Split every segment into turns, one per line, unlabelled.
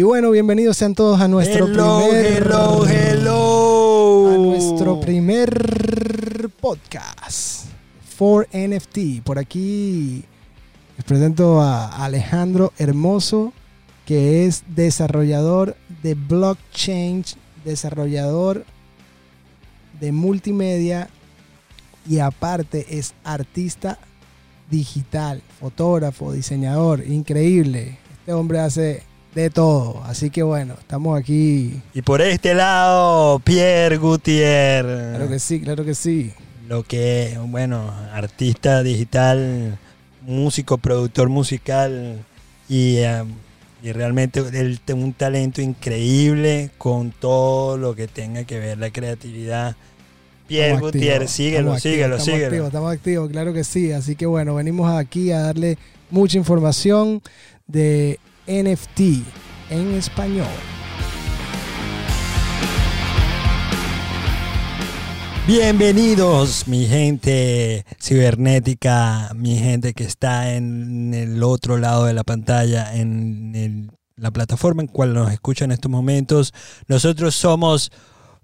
Y bueno, bienvenidos sean todos a nuestro
hello,
primer
hello, hello.
a nuestro primer podcast for NFT. Por aquí les presento a Alejandro Hermoso, que es desarrollador de blockchain, desarrollador de multimedia y aparte es artista digital, fotógrafo, diseñador, increíble. Este hombre hace de todo, así que bueno, estamos aquí.
Y por este lado, Pierre Gutiérrez.
Claro que sí, claro que sí.
Lo que, bueno, artista digital, músico, productor musical y, eh, y realmente él tiene un talento increíble con todo lo que tenga que ver la creatividad. Pierre
Estamos
Gutiérrez,
activos,
síguelo,
estamos
síguelo,
activos,
síguelo.
Estamos activos, estamos activos, claro que sí. Así que bueno, venimos aquí a darle mucha información de NFT en español.
Bienvenidos, mi gente cibernética, mi gente que está en el otro lado de la pantalla, en el- la plataforma en cual nos escucha en estos momentos. Nosotros somos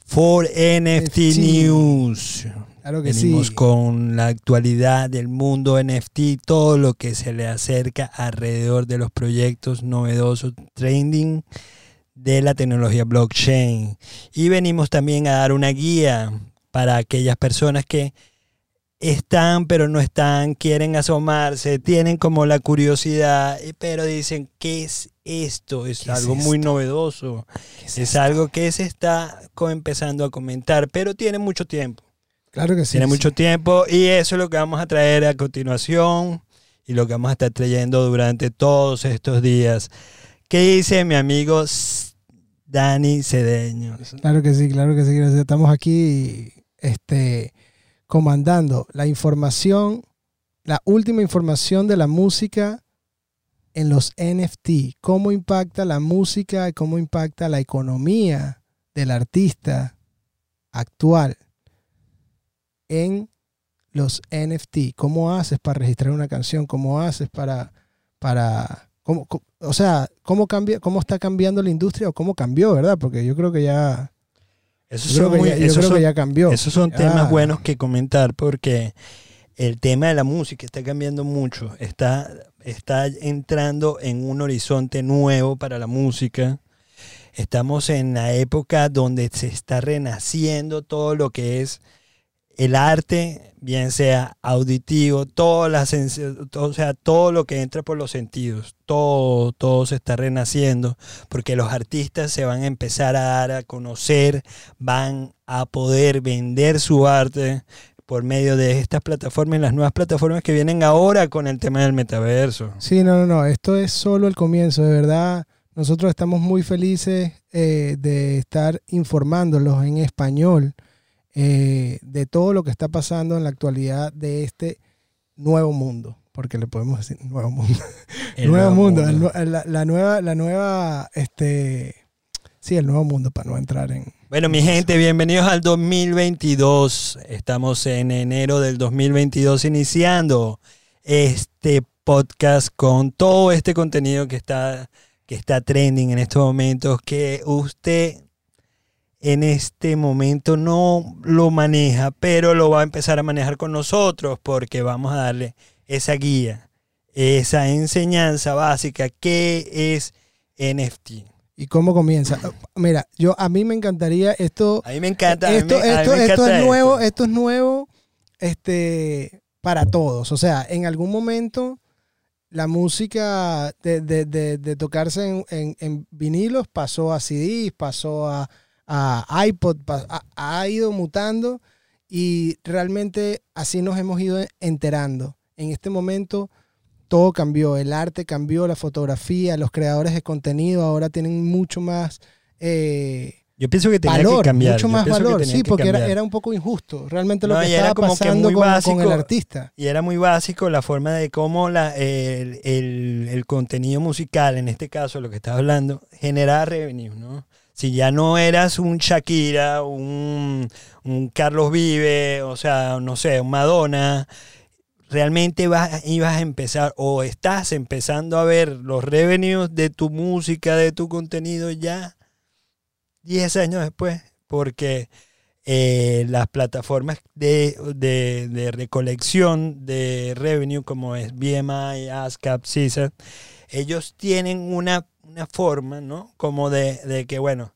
For NFT
NFT.
News.
Claro que
Venimos
sí.
con la actualidad del mundo NFT, todo lo que se le acerca alrededor de los proyectos novedosos, trending de la tecnología blockchain. Y venimos también a dar una guía para aquellas personas que están pero no están, quieren asomarse, tienen como la curiosidad, eh, pero dicen, ¿qué es esto? Es
¿Qué es
algo muy
esto?
novedoso.
¿Qué
Es, algo que se está empezando a comentar, pero tiene mucho tiempo.
Claro que sí.
Tiene
sí.
mucho tiempo y eso es lo que vamos a traer a continuación y lo que vamos a estar trayendo durante todos estos días. ¿Qué dice mi amigo Dani Cedeño?
Claro que sí, claro que sí. gracias. Estamos aquí este, comandando la información, la última información de la música en los NFT. Cómo impacta la música y cómo impacta la economía del artista actual en los NFT. ¿Cómo haces para registrar una canción? ¿Cómo haces para... para cómo, o sea, ¿cómo, cambia, ¿cómo está cambiando la industria o cómo cambió, verdad? Porque yo creo que ya...
Esos
Yo creo,
son,
que
muy-
ya, yo
esos
creo
son-
que ya cambió.
esos son temas buenos que comentar porque el tema de la música está cambiando mucho. Está, está entrando en un horizonte nuevo para la música. Estamos en la época donde se está renaciendo todo lo que es el arte, bien sea auditivo, todas las o sea, todo lo que entra por los sentidos, todo, todo se está renaciendo, porque los artistas se van a empezar a dar a conocer, van a poder vender su arte por medio de estas plataformas las nuevas plataformas que vienen ahora con el tema del metaverso.
Sí, no, no, no. Esto es solo el comienzo, de verdad. Nosotros estamos muy felices eh, de estar informándolos en español eh, de todo lo que está pasando en la actualidad de este nuevo mundo, porque le podemos decir nuevo mundo.
El
nuevo mundo, el nue- la, la nueva, la nueva, este, sí, el nuevo mundo para no entrar en.
Bueno, mi gente, bienvenidos al 2022. Estamos en enero del 2022 iniciando este podcast con todo este contenido que está, que está trending en estos momentos, que usted en este momento no lo maneja, pero lo va a empezar a manejar con nosotros porque vamos a darle esa guía, esa enseñanza básica que es NFT.
¿Y cómo comienza? Mira, yo a mí me encantaría esto.
A mí me encanta. a mí
esto,
me- a mí
esto, es nuevo,
esto.
esto es nuevo este, para todos. O sea, en algún momento la música de, de- de- de tocarse en, en- en vinilos pasó a CDs, pasó a, a iPod, ha, ha ido mutando y realmente así nos hemos ido enterando. En este momento todo cambió, el arte cambió, la fotografía, los creadores de contenido ahora tienen mucho más... eh,
Yo pienso que tenía
valor,
que cambiar.
mucho más valor, sí,
que
porque era, era un poco injusto realmente lo
No,
que estaba
como que
pasando
muy
con, con
básico.
el artista.
Y era muy básico la forma de cómo la, el, el- el contenido musical, en este caso lo que estás hablando, generaba revenue, ¿no? Si ya no eras un Shakira, un, Carlos Vive, o sea, no sé, un Madonna, realmente vas, ibas a empezar o estás empezando a ver los revenues de tu música, de tu contenido ya 10 años después, porque eh, las plataformas de, de, recolección de revenue como es BMI, ASCAP, CISA, ellos tienen una, una forma, ¿no? Como de, de, que, bueno,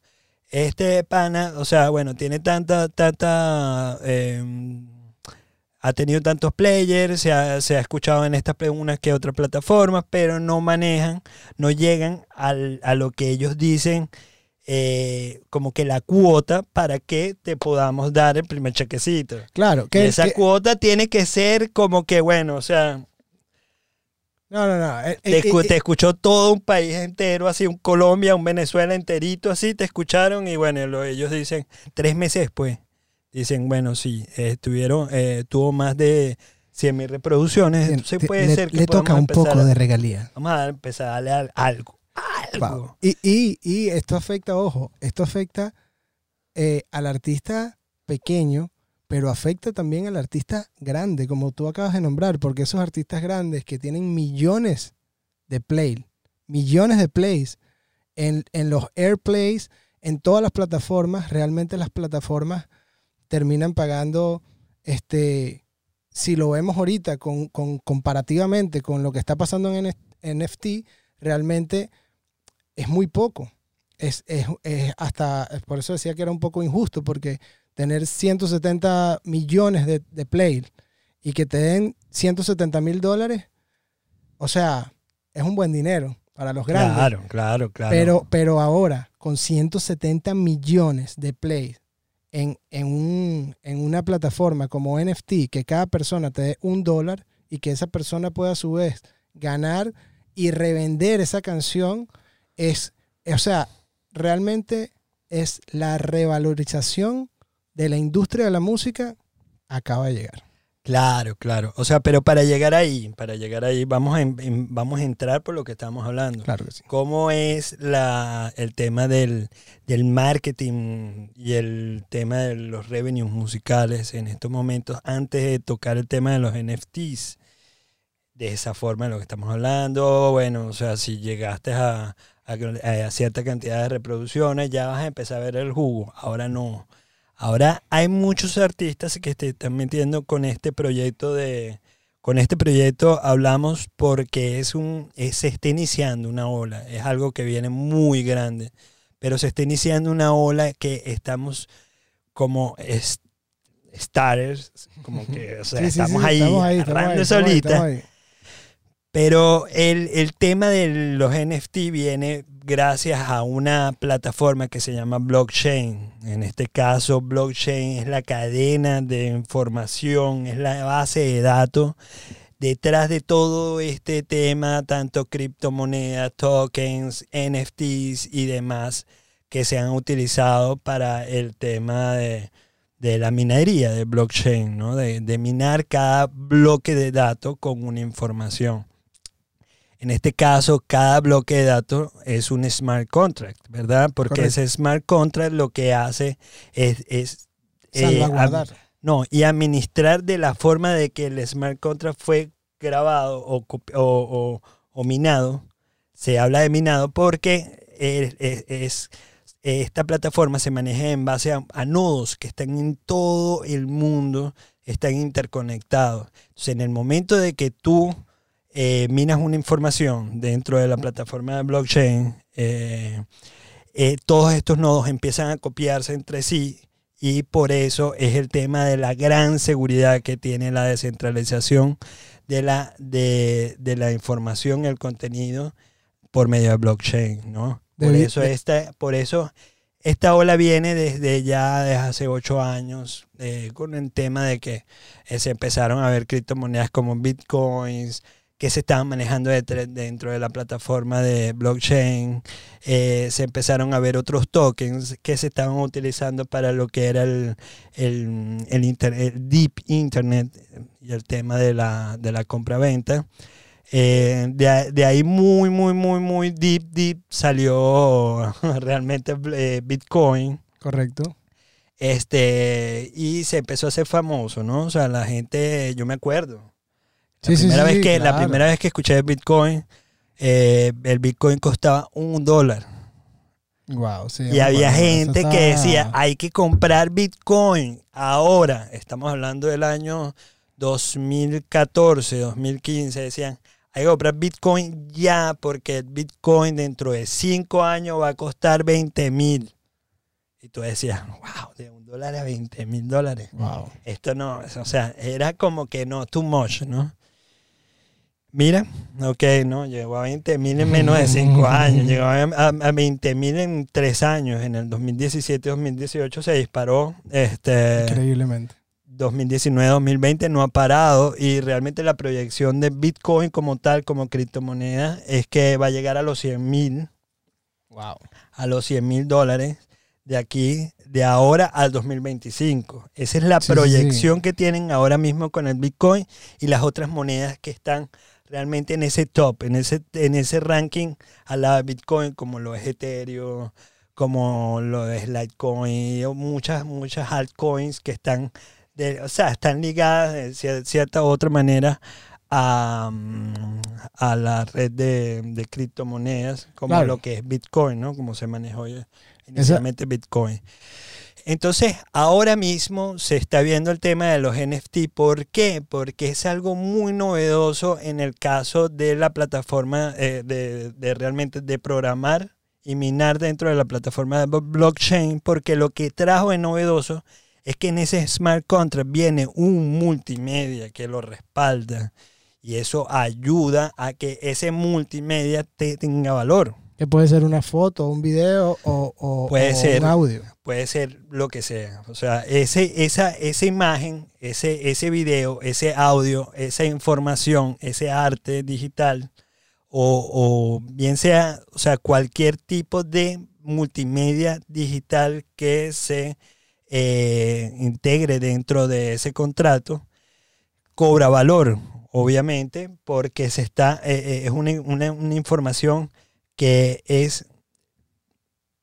este pana, o sea, bueno, tiene tanta, tanta... Eh, ha tenido tantos players, se ha, escuchado en estas unas que otras plataformas, pero no manejan, no llegan al, a lo que ellos dicen eh, como que la cuota para que te podamos dar el primer chequecito.
Claro,
que esa cuota tiene que ser como que, bueno, o sea...
No, no, no.
Eh, te, eh, te, escuchó todo un país entero, así un Colombia, un Venezuela enterito, así te escucharon y bueno, ellos dicen tres meses después dicen, bueno, sí, estuvieron, eh, tuvo más de 100 mil reproducciones, entonces puede
le,
ser que
le toca un poco de regalía.
Vamos a empezar a darle algo. algo.
Y, y, y, esto afecta, ojo, esto afecta eh, al artista pequeño, pero afecta también al artista grande, como tú acabas de nombrar, porque esos artistas grandes que tienen millones de play, millones de plays en, en los airplays, en todas las plataformas, realmente las plataformas terminan pagando, este, si lo vemos ahorita con, comparativamente con lo que está pasando en NFT, realmente es muy poco. Es, hasta, por eso decía que era un poco injusto, porque tener 170 millones de, de play y que te den 170 mil dólares, o sea, es un buen dinero para los grandes.
Claro, claro, claro.
Pero, pero ahora, con 170 millones de plays en, un, en una plataforma como NFT, que cada persona te dé un dólar y que esa persona pueda a su vez ganar y revender esa canción, es, o sea, realmente es la revalorización de la industria de la música acaba de llegar.
Claro, claro. O sea, pero para llegar ahí, para llegar ahí, vamos a, vamos a entrar por lo que estamos hablando.
Claro que sí.
¿Cómo es la, el tema del, del marketing y el tema de los revenues musicales en estos momentos antes de tocar el tema de los NFTs? De esa forma de lo que estamos hablando. Bueno, o sea, si llegaste a, a, a cierta cantidad de reproducciones, ya vas a empezar a ver el jugo. Ahora no. Ahora hay muchos artistas que te están metiendo con este proyecto de, con este proyecto hablamos porque es un, se está iniciando una ola, es algo que viene muy grande, pero se está iniciando una ola que estamos como starters, como que, o sea, estamos, ahí, estamos solita. Pero el, el, tema de los NFT viene gracias a una plataforma que se llama blockchain. En este caso, blockchain es la cadena de información, es la base de datos. Detrás de todo este tema, tanto criptomonedas, tokens, NFTs y demás que se han utilizado para el tema de, de la minería de blockchain, ¿no? de, de minar cada bloque de datos con una información. En este caso, cada bloque de datos es un smart contract, ¿verdad? Porque ese smart contract lo que hace es... es
eh,
no, y administrar de la forma de que el smart contract fue grabado o, o, minado. Se habla de minado porque es, esta plataforma se maneja en base a, a, nodos que están en todo el mundo, están interconectados. Entonces, en el momento de que tú eh, minas una información dentro de la plataforma de blockchain, eh, eh, todos estos nodos empiezan a copiarse entre sí y por eso es el tema de la gran seguridad que tiene la descentralización de la, de, la información y el contenido por medio de blockchain, ¿no? Por eso, esta, por eso esta ola viene desde ya desde hace ocho años con el tema de que se empezaron a ver criptomonedas como bitcoins, que se estaban manejando dentro de la plataforma de blockchain. Eh, se empezaron a ver otros tokens que se estaban utilizando para lo que era el, el, deep internet y el tema de la, de la compra-venta. Eh, de, ahí muy, muy, muy, muy deep, deep salió realmente eh, Bitcoin.
Correcto.
Este, y se empezó a hacer famoso, ¿no? O sea, la gente, yo me acuerdo, La,
Sí,
primera,
sí,
vez que, la
claro.
primera vez que escuché Bitcoin, eh, el Bitcoin costaba un dólar.
Wow, sí,
Y había
bueno,
gente que decía, hay que comprar Bitcoin ahora. Estamos hablando del año 2014, 2015. Decían, hay que comprar Bitcoin ya porque el Bitcoin dentro de cinco años va a costar 20 mil. Y tú decías, wow, de un dólar a 20 mil dólares.
Wow.
Esto no, o sea, era como que no, too much, ¿no? Mira, ok, no, llegó a 20 mil en menos de 5 años, llegó a, a, a 20 mil en 3 años, en el 2017-2018 se disparó, este,
Increíblemente.
2019-2020 no ha parado y realmente la proyección de Bitcoin como tal, como criptomoneda, es que va a llegar a los 100 mil,
Wow.
a los 100 mil dólares de aquí, de ahora al 2025. Esa es la
Sí, sí, sí.
proyección que tienen ahora mismo con el Bitcoin y las otras monedas que están realmente en ese top, en ese, en ese ranking lado de Bitcoin, como lo es Ethereum, como lo es Litecoin, muchas, muchas altcoins que están, de, o sea, están ligadas de cier- cierta u otra manera a, mm, a la red de, de criptomonedas, como
Claro.
lo que es Bitcoin, ¿no? Como se manejó inicialmente Bitcoin. Entonces, ahora mismo se está viendo el tema de los NFT. ¿Por qué? Porque es algo muy novedoso en el caso de la plataforma eh, de, realmente de programar y minar dentro de la plataforma de blo- blockchain, porque lo que trajo de novedoso es que en ese smart contract viene un multimedia que lo respalda y eso ayuda a que ese multimedia te- tenga valor.
Que puede ser una foto, un video o, o-
Puede
o
ser.
un audio.
puede ser lo que sea. O sea, ese, esa, esa imagen, ese, ese video, ese audio, esa información, ese arte digital, o, o bien sea, o sea, cualquier tipo de multimedia digital que se eh, integre dentro de ese contrato, cobra valor, obviamente, porque se está, eh, eh, es una, una- una información que es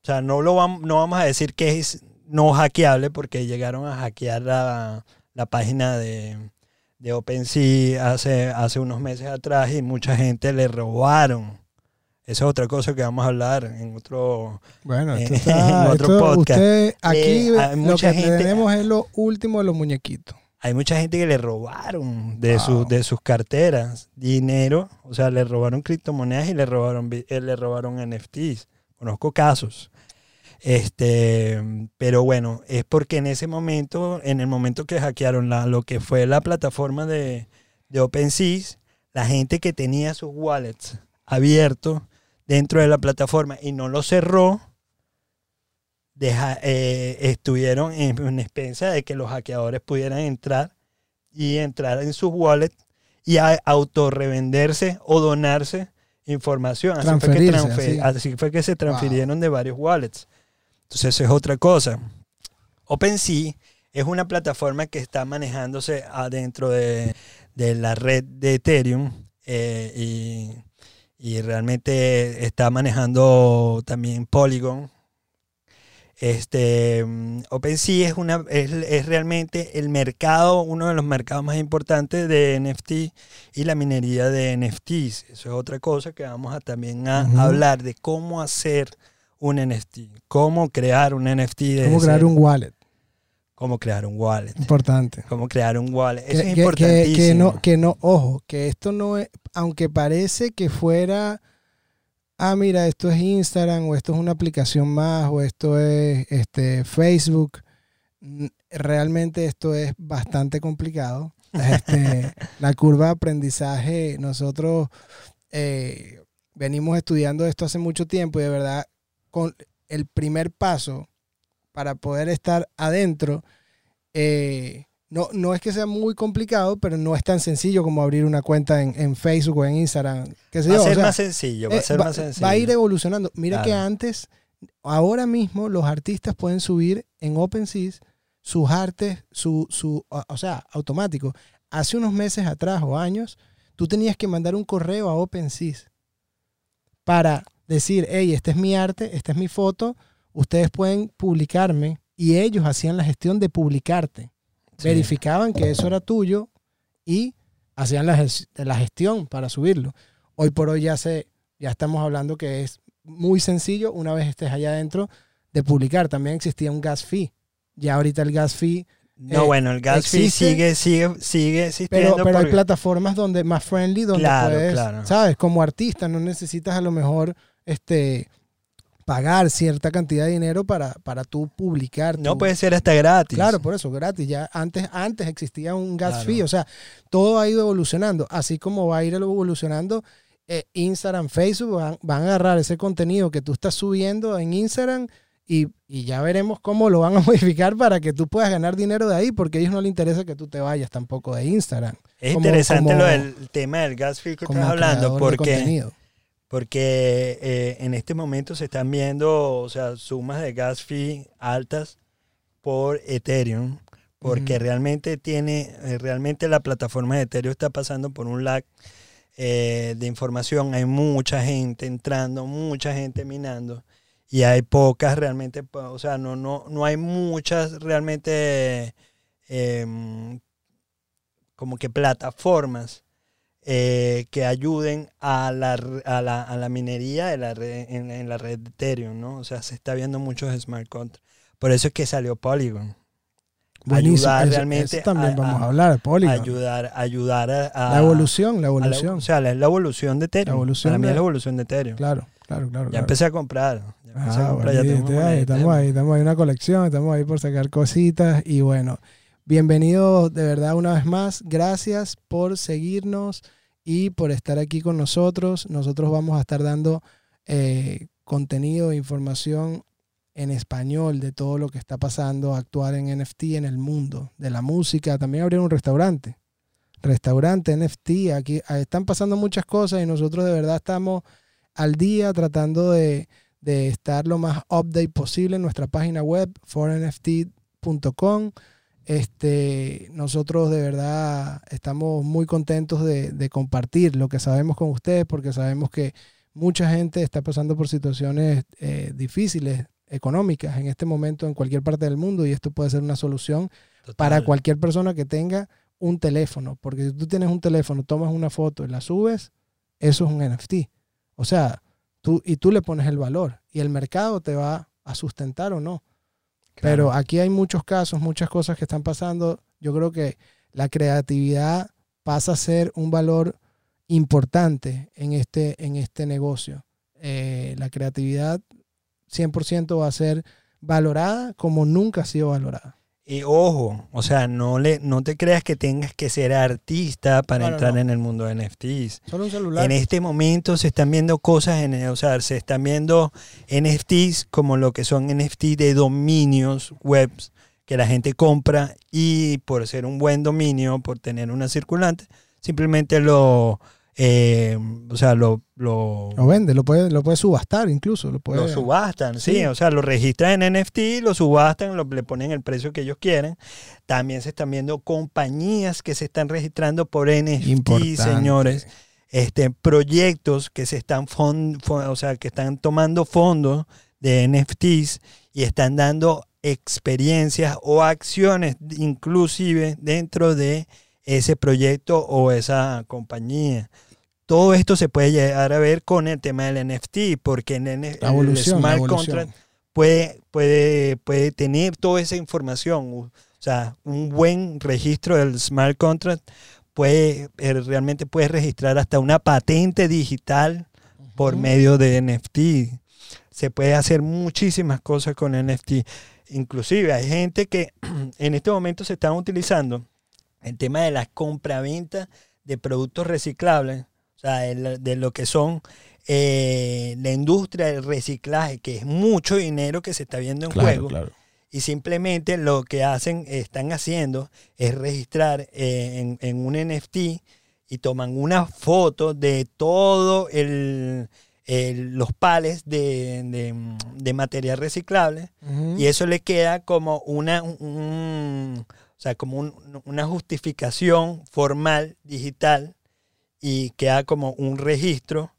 o sea, no, lo vam- no vamos a decir que es no hackeable porque llegaron a hackear la, la página de, de OpenSea hace, hace unos meses atrás y mucha gente le robaron. Esa es otra cosa que vamos a hablar en otro...
Bueno, esto
en otro
esto,
podcast.
usted aquí
Le- hay
lo que
gente-
tenemos es lo último de los muñequitos.
Hay mucha gente que le robaron de,
Wow.
sus de sus carteras dinero, o sea, le robaron criptomonedas y le robaron, eh, le robaron NFTs. Conozco casos. Este, pero bueno, es porque en ese momento, en el momento que hackearon la, lo que fue la plataforma de, de OpenSea, la gente que tenía sus wallets abiertos dentro de la plataforma y no lo cerró, deja- eh, estuvieron en, en expensa de que los hackeadores pudieran entrar y entrar en sus wallets y a- autorrevenderse o donarse información. Así fue, que
así
fue que se transfirieron de varios wallets. Entonces eso es otra cosa. OpenSea es una plataforma que está manejándose adentro de, de la red de Ethereum eh, y, y realmente está manejando también Polygon. Este, mm, OpenSea es, una, es, es realmente el mercado, uno de los mercados más importantes de NFT y la minería de NFTs. Eso es otra cosa que vamos a también a hablar de cómo hacer un NFT, cómo crear un NFT, de
Cómo crear un wallet.
cómo crear un wallet,
Importante.
cómo crear un wallet. Eso
que,
es
que-
importantísimo.
que no, que no, ojo, que esto no es, aunque parece que fuera, ah, mira, esto es Instagram o esto es una aplicación más o esto es este, Facebook, mm, realmente esto es bastante complicado. Este, la curva de aprendizaje, nosotros eh, venimos estudiando esto hace mucho tiempo y de verdad con el primer paso para poder estar adentro, eh, no, no es que sea muy complicado, pero no es tan sencillo como abrir una cuenta en, en Facebook o en Instagram. qué sé
Va
yo,
a
o
ser
sea,
más sencillo, va a
eh,
ser
va-
más sencillo.
va a ir evolucionando. Mira que antes, ahora mismo los artistas pueden subir en OpenSea sus artes, su, su, o o sea, automático. Hace unos meses atrás o años, tú tenías que mandar un correo a OpenSea para decir, hey, este es mi arte, esta es mi foto, ustedes pueden publicarme y ellos hacían la gestión de publicarte.
Sí.
Verificaban que eso era tuyo y hacían la, ges- la gestión para subirlo. Hoy por hoy ya se, ya estamos hablando que es muy sencillo una vez estés allá adentro de publicar. También existía un gas fee. Ya ahorita el gas fee,
No,
Eh,
bueno, el gas fee sigue, sigue, sigue existiendo.
pero, pero hay plataformas donde más friendly donde
Claro,
puedes,
claro.
sabes, como artista no necesitas a lo mejor este pagar cierta cantidad de dinero para, para tú publicar.
no
tu-
puede ser hasta gratis.
Claro, por eso, gratis. Ya antes, antes existía un gas
Claro.
fee. O sea, todo ha ido evolucionando. Así como va a ir evolucionando eh, Instagram, Facebook, van, van a agarrar ese contenido que tú estás subiendo en Instagram y, y ya veremos cómo lo van a modificar para que tú puedas ganar dinero de ahí, porque a ellos no les interesa que tú te vayas tampoco de Instagram.
Es
como-
interesante
como-
lo del tema del gas fee que estás hablando, porque. Porque eh, en este momento se están viendo, o sea, sumas de gas fee altas por Ethereum, porque realmente tiene, eh, realmente la plataforma de Ethereum está pasando por un lag eh, de información. Hay mucha gente entrando, mucha gente minando y hay pocas realmente, o sea, no, no, no hay muchas realmente em, como que plataformas eh, que ayuden a la, a la, a la minería de la red- en, en la red de Ethereum, ¿no? O sea, se está viendo muchos smart contracts. Por eso es que salió Polygon.
Buenísimo.
ayudar
Eso-
realmente
eso también
a-
vamos a,
a-
hablar, Polygon.
Ayudar, ayudar a, a-
la evolución, la
a
evolución.
o sea, la- es la evolución de Ethereum.
La evolución
Para mí
de-
es la evolución de Ethereum.
claro, claro, claro.
Ya
claro.
empecé a comprar. Ya empecé a
Ah,
comprar, ya
bueno, ahí, estamos ahí, estamos ahí en una colección, estamos ahí por sacar cositas y bueno, bienvenidos de verdad una vez más, gracias por seguirnos y por estar aquí con nosotros. Nosotros vamos a estar dando eh, contenido, información en español de todo lo que está pasando actual en NFT en el mundo, de la música, también abrieron un restaurante. Restaurante, NFT, aquí están pasando muchas cosas y nosotros de verdad estamos al día tratando de, de estar lo más update posible en nuestra página web, fornft.com. Este, nosotros de verdad estamos muy contentos de, de compartir lo que sabemos con ustedes porque sabemos que mucha gente está pasando por situaciones eh, difíciles económicas en este momento en cualquier parte del mundo y esto puede ser una solución para cualquier persona que tenga un teléfono. Porque si tú tienes un teléfono, tomas una foto y la subes, eso es un NFT. O sea, tú, y tú le pones el valor y el mercado te va a sustentar o no. Pero aquí hay muchos casos, muchas cosas que están pasando. Yo creo que la creatividad pasa a ser un valor importante en este, en este negocio. Eh, la creatividad 100% va a ser valorada como nunca ha sido valorada.
Y ojo, o sea, no le, no te creas que tengas que ser artista para
No,
entrar
no.
en el mundo de NFTs.
Solo un celular.
En este momento se están viendo cosas, en, o sea, se están viendo NFTs como lo que son NFT de dominios webs que la gente compra y por ser un buen dominio, por tener una circulante, simplemente lo, eh, o sea, lo, lo,
Lo vende, lo puede, lo puede subastar incluso. Lo, puede,
lo subastan, sí.
Sí.
o sea, lo registran en NFT, lo subastan, lo, le ponen el precio que ellos quieren. También se están viendo compañías que se están registrando por NFT,
Importante.
señores. Este, proyectos que se están fon- fon- o sea, que están tomando fondos de NFTs y están dando experiencias o acciones inclusive dentro de ese proyecto o esa compañía. Todo esto se puede llegar a ver con el tema del NFT, porque en el, smart contract puede, puede, puede tener toda esa información. O sea, un buen registro del smart contract puede eh, realmente puede registrar hasta una patente digital por medio de NFT. Se puede hacer muchísimas cosas con NFT. Inclusive hay gente que en este momento se están utilizando el tema de la compraventa de productos reciclables, o sea, de lo que son eh, la industria del reciclaje, que es mucho dinero que se está viendo en
Claro,
juego
claro.
y simplemente lo que hacen, están haciendo es registrar eh, en, en un NFT y toman una foto de todo el, el- los pales de, de, de material reciclable y eso le queda como una un- un- o sea, como un- una justificación formal digital y queda como un registro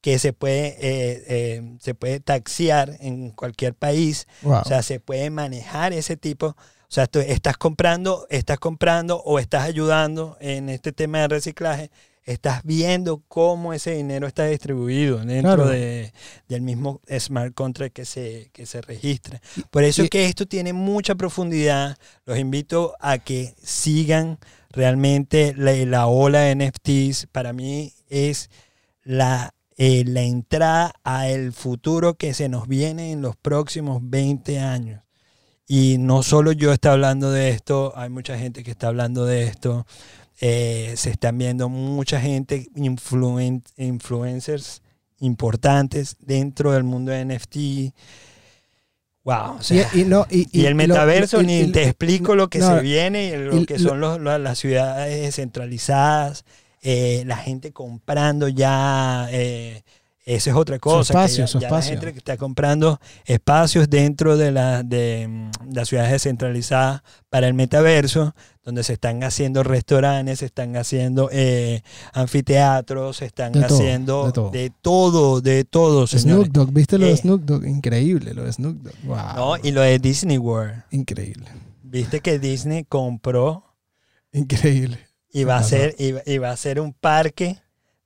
que se puede, eh, eh, se puede taxiar en cualquier país.
Wow.
O sea, se puede manejar ese tipo. O sea, tú estás comprando, estás comprando o estás ayudando en este tema de reciclaje. Estás viendo cómo ese dinero está distribuido dentro
Claro.
de, del mismo smart contract que se, que se registra. Por eso
y-
es que esto tiene mucha profundidad. Los invito a que sigan realmente la, la ola de NFTs. Para mí es la, eh, la entrada al futuro que se nos viene en los próximos 20 años. Y no solo yo está hablando de esto, hay mucha gente que está hablando de esto. Eh, se están viendo mucha gente, influen- influencers importantes dentro del mundo de NFT. Wow, o sea,
y, y no, y,
y, el metaverso, ni te explico lo que
no,
se viene, lo
y
que
lo-
son los- lo- las ciudades descentralizadas, eh, la gente comprando ya, eh, eso es otra cosa. que
espacio,
ya-
su
ya la gente que está comprando espacios dentro de, la, de mm, las ciudades descentralizadas para el metaverso, donde se están haciendo restaurantes, se están haciendo eh, anfiteatros, se están
De
haciendo
de todo.
de todo, de todo.
Snoop Dogg, ¿viste lo de
Eh.
Snoop Dogg? Increíble lo de Snoop Dogg. Wow.
¿no? Y lo de Disney World.
Increíble.
Viste que Disney compró
Increíble.
y va a ser y, y va a ser un parque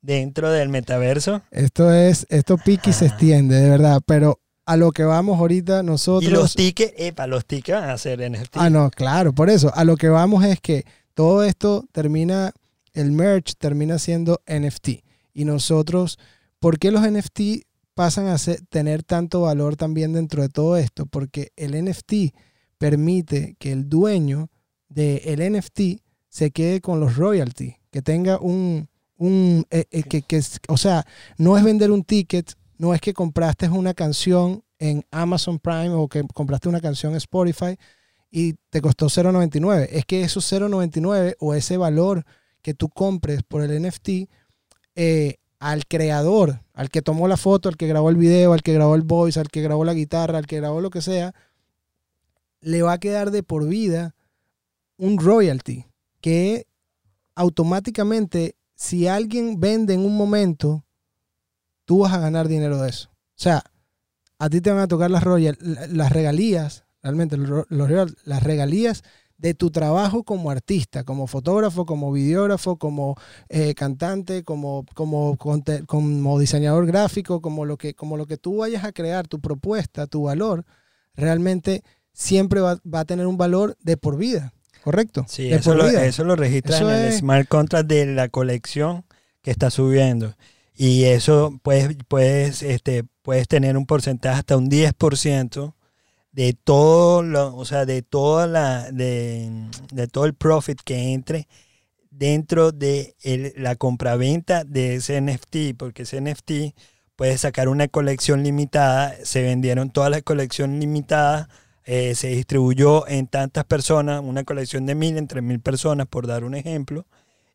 dentro del metaverso.
Esto es, esto pique y se
Ajá.
extiende, de verdad. Pero a lo que vamos ahorita nosotros.
Y los tickets, epa, los tickets van a ser NFT.
Ah, no, claro, por eso. A lo que vamos es que todo esto termina, el merch termina siendo NFT. Y nosotros, ¿por qué los NFT pasan a ser- tener tanto valor también dentro de todo esto? Porque el NFT permite que el dueño del NFT se quede con los royalties, que tenga un, un eh, eh, que, que es- o sea, no es vender un ticket, no es que compraste una canción en Amazon Prime o que compraste una canción en Spotify y te costó 0.99. Es que esos 0.99 o ese valor que tú compres por el NFT eh, al creador, al que tomó la foto, al que grabó el video, al que grabó el voice, al que grabó la guitarra, al que grabó lo que sea, le va a quedar de por vida un royalty que automáticamente si alguien vende en un momento, tú vas a ganar dinero de eso. O sea, a ti te van a tocar las, las regalías, realmente las regalías de tu trabajo como artista, como fotógrafo, como videógrafo, como eh, cantante, como, como, diseñador gráfico, como lo, que, como lo que tú vayas a crear, tu propuesta, tu valor, realmente siempre va a tener un valor de por vida, ¿correcto?
Sí,
de
eso lo, eso lo registra
Eso
en el smart contract de la colección que está subiendo. Y eso puedes, puedes, este, puedes tener un porcentaje hasta un 10% de todo lo, o sea, de toda la, de, de todo el profit que entre dentro de el- la compraventa de ese NFT, porque ese NFT puede sacar una colección limitada, se vendieron todas las colecciones limitadas, eh, se distribuyó en tantas personas, una colección de mil, entre mil personas, por dar un ejemplo.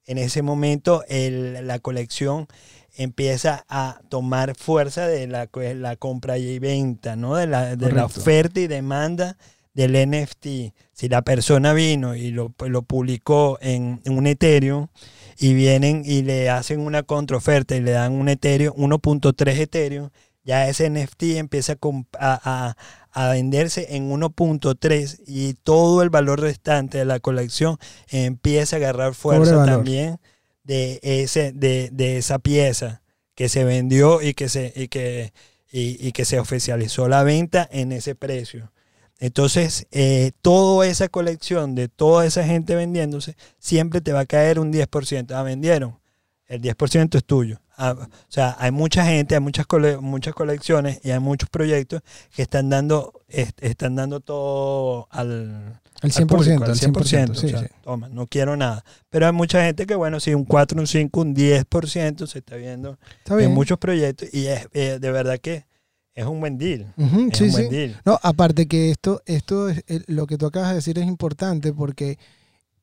En ese momento el- la colección empieza a tomar fuerza de la, la compra y venta, ¿no? De la, de la
Correcto.
oferta y demanda del NFT. Si la persona vino y lo, pues, lo publicó en, en un Ethereum y vienen y le hacen una contraoferta y le dan un Ethereum, 1.3 Ethereum, ya ese NFT empieza a, venderse en 1.3 y todo el valor restante de la colección empieza a agarrar fuerza también de, ese, de, de esa pieza que se vendió y que se, y que, y, y que se oficializó la venta en ese precio. Entonces, eh, toda esa colección de toda esa gente vendiéndose, siempre te va a caer un 10%. Ah, vendieron. El 10% es tuyo. O sea, hay mucha gente, hay muchas, cole- muchas colecciones y hay muchos proyectos que están dando, est- están dando todo al, al
100%,
público, al
el 100%,
o
sí,
sea,
sí.
Toma, no quiero nada. Pero hay mucha gente que, bueno, si un 4, un 5, un 10% se está viendo
Está
en muchos proyectos y es, eh, de verdad que es un buen deal. Es
sí,
un
sí.
buen deal.
No, aparte que esto, esto es, eh, lo que tú acabas de decir es importante porque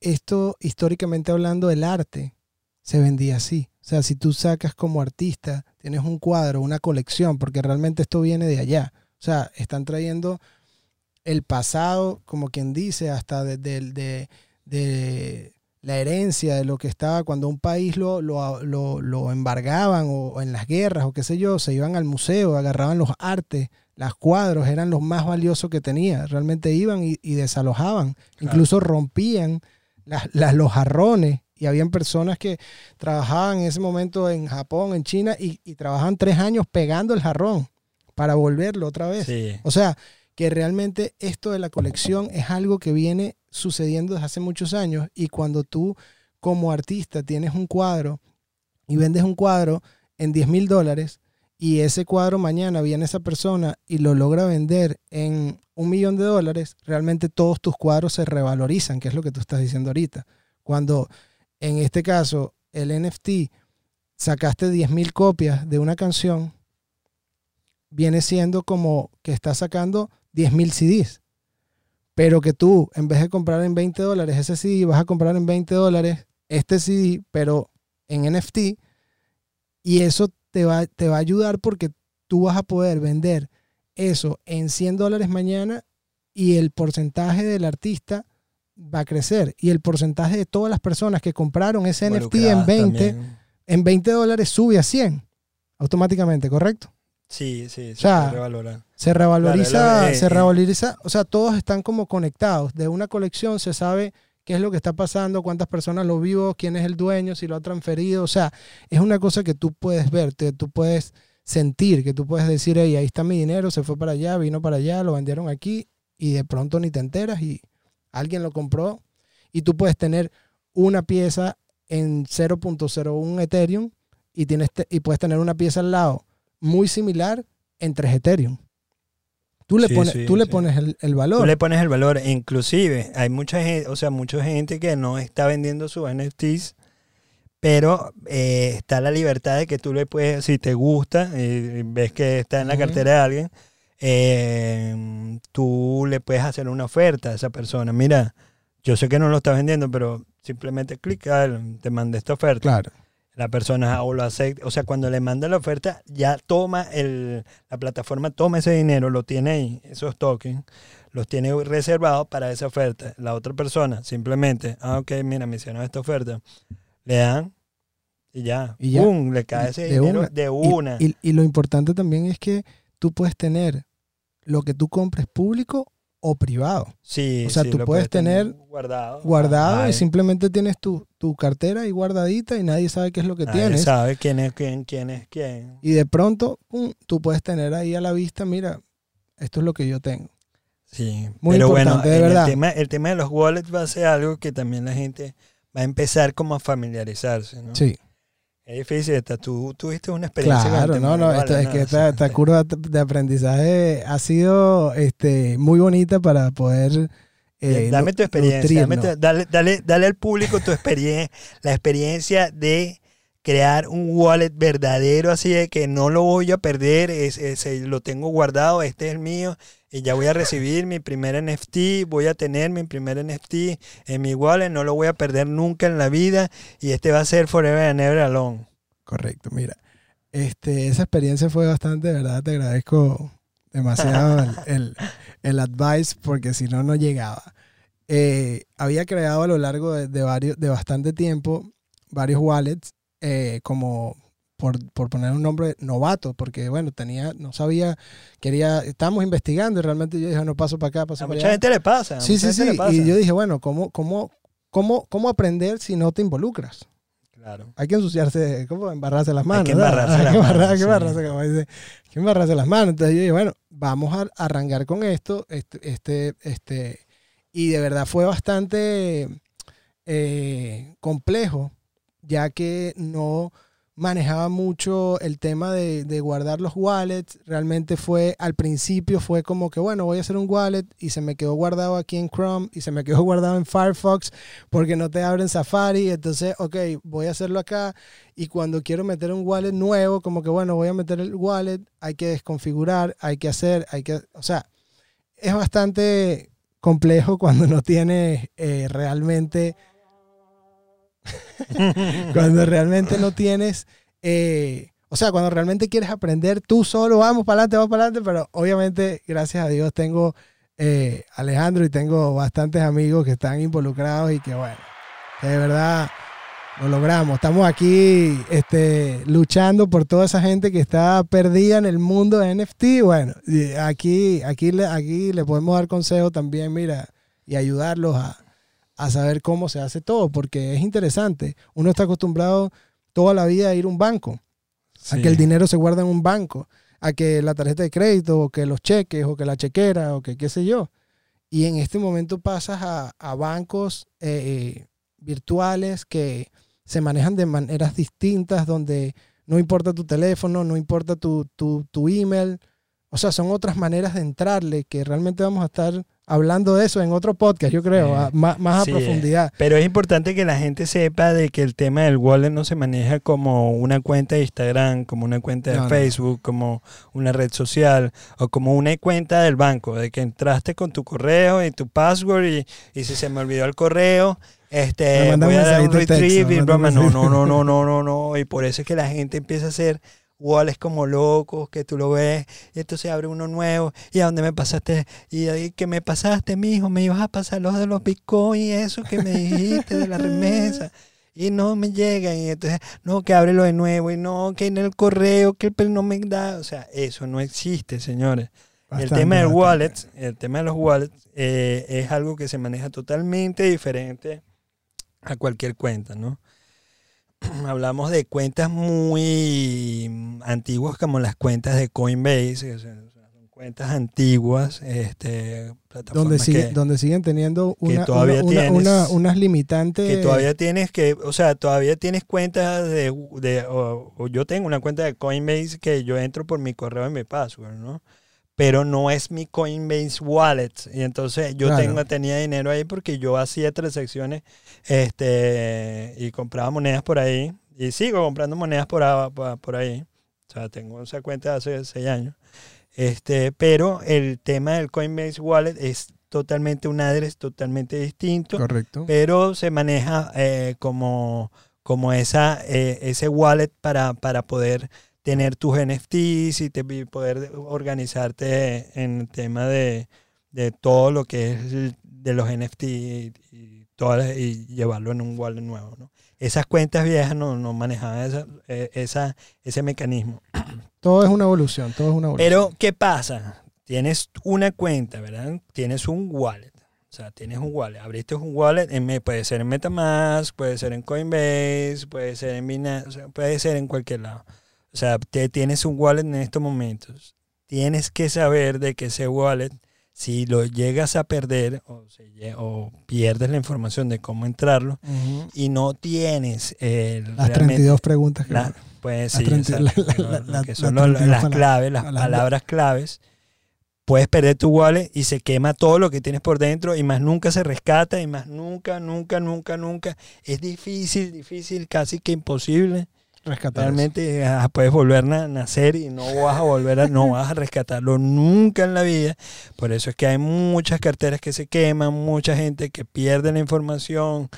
esto, históricamente hablando, el arte se vendía así. O sea, si tú sacas como artista, tienes un cuadro, una colección, porque realmente esto viene de allá. O sea, están trayendo el pasado, como quien dice, hasta de, de- de- de la herencia de lo que estaba cuando un país lo, lo, lo, lo embargaban o, o en las guerras o qué sé yo, se iban al museo, agarraban los artes, las cuadros eran los más valiosos que tenía. Realmente iban y, y desalojaban,
Claro.
incluso rompían las, las- los jarrones. Y habían personas que trabajaban en ese momento en Japón, en China, y, y trabajaban tres años pegando el jarrón para volverlo otra vez.
Sí.
O sea, que realmente esto de la colección es algo que viene sucediendo desde hace muchos años y cuando tú como artista tienes un cuadro y vendes un cuadro en 10 mil dólares y ese cuadro mañana viene esa persona y lo logra vender en un millón de dólares, realmente todos tus cuadros se revalorizan, que es lo que tú estás diciendo ahorita. Cuando en este caso el NFT sacaste 10 mil copias de una canción, viene siendo como que estás sacando 10 mil CDs. Pero que tú, en vez de comprar en 20 dólares ese CD, vas a comprar en 20 dólares este CD, pero en NFT. Y eso te va, te va a ayudar porque tú vas a poder vender eso en 100 dólares mañana y el porcentaje del artista va a crecer. Y el porcentaje de todas las personas que compraron ese NFT en
Involucradas
20,
también.
en 20 dólares sube a 100 automáticamente, ¿correcto?
Sí, sí, se
sea,
puede revalorar.
Se revaloriza,
Claro, eh,
se
eh.
revaloriza, o sea, todos están como conectados. De una colección se sabe qué es lo que está pasando, cuántas personas lo vio, quién es el dueño, si lo ha transferido. O sea, es una cosa que tú puedes ver, te- tú puedes sentir, que tú puedes decir, hey, ahí está mi dinero, se fue para allá, vino para allá, lo vendieron aquí y de pronto ni te enteras y alguien lo compró y tú puedes tener una pieza en 0.01 Ethereum y, tienes y puedes tener una pieza al lado muy similar en 3 Ethereum. Tú le
Sí,
pones,
sí,
tú le
sí.
pones el, el valor.
Tú le pones el valor. Inclusive, hay mucha gente, o sea, mucha gente que no está vendiendo sus NFTs, pero eh, está la libertad de que tú le puedes, si te gusta, eh, ves que está en la cartera de alguien, eh, tú le puedes hacer una oferta a esa persona. Mira, yo sé que no lo estás vendiendo, pero simplemente clica, te mandé esta oferta.
Claro.
La persona o lo acepta, o sea, cuando le manda la oferta, ya toma el, la plataforma, toma ese dinero, lo tiene ahí, esos tokens, los tiene reservados para esa oferta. La otra persona simplemente, ah, ok, mira, me hicieron esta oferta, le dan y ya,
Y ya.
¡pum! le cae ese
De
dinero
una.
de
Y-
una.
Y, y lo importante también es que tú puedes tener lo que tú compres público o privado.
sí,
o sea,
sí,
tú puedes tener
guardado.
Guardado y simplemente tienes tu, tu cartera ahí guardadita y nadie sabe qué es lo que
nadie
tienes.
sabe quién es quién, quién es quién.
Y de pronto, pum, tú puedes tener ahí a la vista, mira, esto es lo que yo tengo.
Sí,
Muy
pero bueno,
importante, de verdad.
El, tema, el tema de los wallets va a ser algo que también la gente va a empezar como a familiarizarse, ¿no?
Sí,
Es difícil, esta, tú tuviste una experiencia
claro, no, no, es que esta, esta curva de aprendizaje ha sido este, muy bonita para poder... eh,
dame tu experiencia, dame
nutrirnos.
tu- dale, dale, dale al público tu experiencia, la experiencia de crear un wallet verdadero, así de que no lo voy a perder, es, es- lo tengo guardado, este es mío, y ya voy a recibir mi primer NFT, voy a tener mi primer NFT en mi wallet, no lo voy a perder nunca en la vida, y este va a ser Forever and Ever Alone.
Correcto, mira. Este, esa experiencia fue bastante, verdad, te agradezco demasiado el, el, el advice porque si no, no llegaba. Eh, había creado a lo largo de, de varios, de bastante tiempo varios wallets, eh, como por, por poner un nombre novato, porque bueno, tenía, no sabía, quería, estábamos investigando y realmente yo dije, no paso para acá, paso
A
para
mucha
allá.
gente le pasa.
Sí, sí, sí. Y yo dije, bueno, ¿cómo, cómo, cómo, ¿cómo aprender si no te involucras?
Claro.
hay que ensuciarse, ¿cómo? Embarrarse las
Hay
manos.
embarrarse
Hay
las
que embarrar-
manos,
hay que embarrarse, como dice, hay que embarrarse las manos. Entonces yo dije, bueno, vamos a arrancar con esto. Este, este, este, y de verdad fue bastante eh, complejo, ya que no manejaba mucho el tema de, guardar los wallets. Realmente fue, al principio fue como que, bueno, voy a hacer un wallet y se me quedó guardado aquí en Chrome y se me quedó guardado en Firefox porque no te abren Safari. Entonces, ok, voy a hacerlo acá. Y cuando quiero meter un wallet nuevo, como que, bueno, voy a meter el wallet, hay que desconfigurar, hay que hacer, hay que, o sea, es bastante complejo cuando no tienes eh, realmente cuando realmente no tienes, eh, o sea, cuando realmente quieres aprender tú solo, vamos para adelante, vamos para adelante, pero obviamente, gracias a Dios, tengo eh, Alejandro y tengo bastantes amigos que están involucrados y que, bueno, que de verdad lo logramos. Estamos aquí este, luchando por toda esa gente que está perdida en el mundo de NFT. Bueno, aquí, aquí, aquí le podemos dar consejo también, mira, y ayudarlos a, a saber cómo se hace todo, porque es interesante. Uno está acostumbrado toda la vida a ir a un banco, a que el dinero se guarda en un banco, a que la tarjeta de crédito, o que los cheques, o que la chequera, o que qué sé yo. Y en este momento pasas a, bancos eh, eh, virtuales que se manejan de maneras distintas, donde no importa tu teléfono, no importa tu, tu, tu email. O sea, son otras maneras de entrarle que realmente vamos a estar hablando de eso en otro podcast, yo creo, más, a profundidad.
Pero es importante que la gente sepa de que el tema del wallet no se maneja como una cuenta de Instagram, como una cuenta de Facebook, como una red social o como una cuenta del banco, de que entraste con tu correo y tu password y, y si se me olvidó el correo, este, voy a dar un retrieve, no, no, no, no, no, no, no, y por eso es que la gente empieza a hacer wallets como locos, que tú lo ves, y entonces abre uno nuevo, y a dónde me pasaste, y ahí que me pasaste, mi hijo, me ibas a pasar los de los bitcoins, eso que me dijiste de la remesa, y no me llegan, y entonces, no, que ábrelo de nuevo, y no, que en el correo, que el no me da, o sea, eso no existe, señores. el tema del wallet, el tema de los wallets, eh, es algo que se maneja totalmente diferente a cualquier cuenta, ¿no? hablamos de cuentas muy antiguas como las cuentas de Coinbase, son cuentas antiguas, este,
donde, donde siguen teniendo una, unas limitantes.
Que todavía tienes que, o sea, todavía tienes cuentas de, o, yo tengo una cuenta de Coinbase que yo entro por mi correo y mi password, ¿no? Pero no es mi Coinbase Wallet. Y entonces yo tengo, tenía dinero ahí porque yo hacía transacciones este, y compraba monedas por ahí. Y sigo comprando monedas por, por, ahí. O sea, tengo esa cuenta hace seis años. Este, pero el tema del Coinbase Wallet es totalmente un address totalmente distinto.
Correcto.
Pero se maneja eh, como, como esa, eh, ese wallet para, para poder tener tus NFTs y, te, poder organizarte en el tema de, todo lo que es de los NFT y, y llevarlo en un wallet nuevo. ¿no? Esas cuentas viejas no, no manejaban e, esa, ese mecanismo.
Todo es una evolución, todo es una evolución.
Pero, ¿qué pasa? Tienes una cuenta, ¿verdad? Tienes un wallet. O sea, tienes un wallet, abriste un wallet, en, puede ser en Metamask, puede ser en Coinbase, puede ser en Binance, puede ser en cualquier lado. O sea, te tienes un wallet en estos momentos. Tienes que saber de que ese wallet, si lo llegas a perder o, o pierdes la información de cómo entrarlo y no tienes
las 32 preguntas
que pues sí, que son las claves, las palabras claves, puedes perder tu wallet y se quema todo lo que tienes por dentro y más nunca se rescata y más nunca, nunca, nunca, nunca. Es difícil, difícil, casi que imposible Realmente ah, puedes volver a nacer y no vas a volver a, no vas a rescatarlo nunca en la vida. Por eso es que hay muchas carteras que se queman, mucha gente que pierde la información.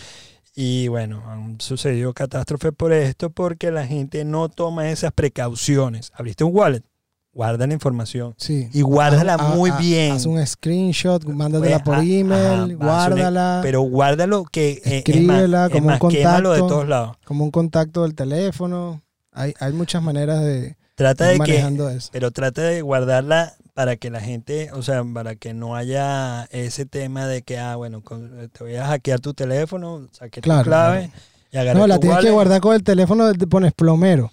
Y bueno, han sucedido catástrofes por esto porque la gente no toma esas precauciones. Abriste un wallet, guarda la información.
Sí.
Y guárdala muy bien.
Haz un screenshot, mándatela por email, guárdala.
pero guárdalo que
eh, escríbela como un contacto de todos lados. Como un contacto del teléfono. Hay, hay muchas maneras de
trata de manejando eso. Pero trata de guardarla para que la gente, o sea, para que no haya ese tema de que, ah, bueno, te voy a hackear tu teléfono, saque tu clave y agarra
No, la tienes que guardar con el teléfono, te pones plomero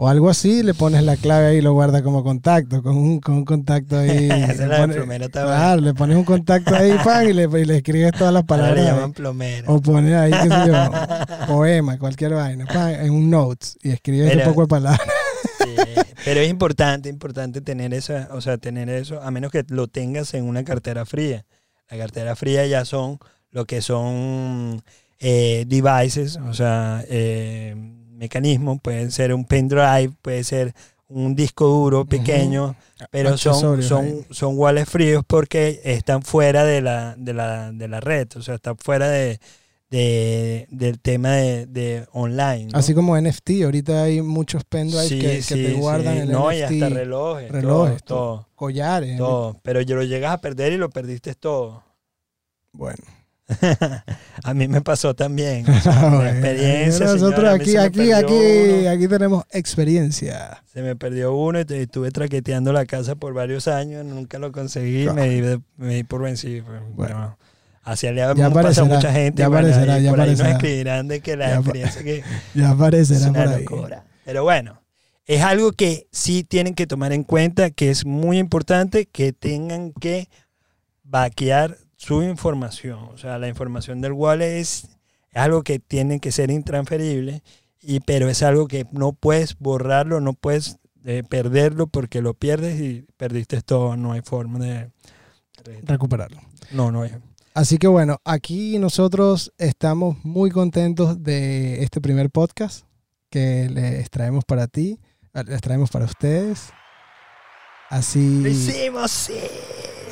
o algo así, le pones la clave ahí y lo guardas como contacto, con un, con un contacto ahí.
pones, claro,
le pones un contacto ahí, pan, y le, y le escribes todas las palabras.
le llaman plomero.
O pones ahí, qué sé yo, poema, cualquier vaina, pan, en un notes y escribes un poco de palabras.
Sí, pero es importante, importante tener eso, o sea, tener eso, a menos que lo tengas en una cartera fría. La cartera fría ya son lo que son eh, devices, o sea, eh, mecanismo, puede ser un pendrive, puede ser un disco duro pequeño, pero son, son, son wallets fríos porque están fuera de la, de la, de la red, o sea, están fuera de, del tema de, online.
Así como NFT, ahorita hay muchos pendrives que, te guardan el
no,
y
hasta relojes,
relojes todo, collares.
Todo, pero yo lo llegas a perder y lo perdiste todo.
Bueno.
a mí me pasó también.
Ah,
Una
bueno.
experiencia.
Nosotros aquí, aquí, aquí,
uno.
aquí tenemos experiencia.
Se me perdió uno y estuve traqueteando la casa por varios años, nunca lo conseguí,
Ah.
me di, de- me di por vencido.
Bueno.
bueno, hacia allá
Ya
pasa mucha gente.
ya aparecerá,
ahí
ya
por ahí nos
aparecerá.
escribirán de que la
Ya
experiencia que
Ya
es
aparecerá
una
por ahí.
locura. Pero bueno, es algo que sí tienen que tomar en cuenta, que es muy importante que tengan que vaquear su información. O sea, la información del wallet es, algo que tiene que ser intransferible, y, pero es algo que no puedes borrarlo, no puedes eh, perderlo porque lo pierdes y perdiste todo. No hay forma de...
Recuperarlo.
No, no hay.
Así que bueno, aquí nosotros estamos muy contentos de este primer podcast que les traemos para ti, eh, les traemos para ustedes. Así,
¡Lo hicimos! ¡Sí!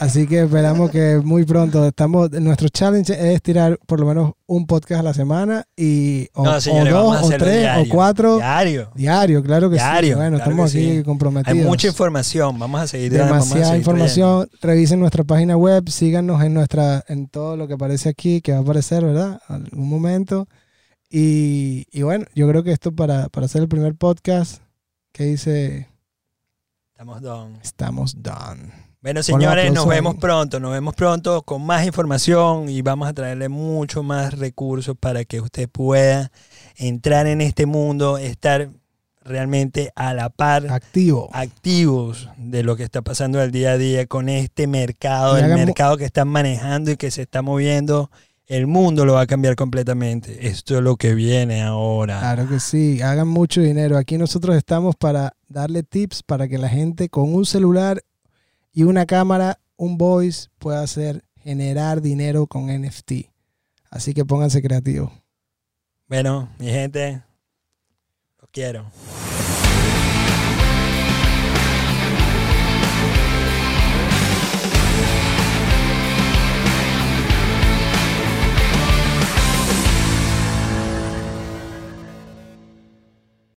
Así que esperamos que muy pronto estamos. Nuestro challenge es tirar por lo menos un podcast a la semana y o,
No, señores,
o
vamos a
dos, o tres,
diario.
o cuatro
Diario.
diario, claro que sí.
Diario,
Bueno,
claro
estamos aquí
sí.
comprometidos.
Hay mucha información. Vamos a seguir a
demasiada
seguir
información. Revisen nuestra página web, síganos en nuestra, en todo lo que aparece aquí, que va a aparecer, ¿verdad? Algún momento. Y, y bueno, yo creo que esto para, para hacer el primer podcast que dice
Estamos done.
estamos done.
Bueno, señores, nos vemos pronto. Nos vemos pronto con más información y vamos a traerle mucho más recursos para que usted pueda entrar en este mundo, estar realmente a la par,
Activo.
activos de lo que está pasando al día a día con este mercado,
Y
el mercado que están manejando y que se está moviendo. El mundo lo va a cambiar completamente. Esto es lo que viene ahora.
Claro que sí, hagan mucho dinero. Aquí nosotros estamos para darle tips para que la gente con un celular y una cámara, un voice, pueda hacer generar dinero con NFT. Así que pónganse creativos.
Bueno, mi gente, los quiero.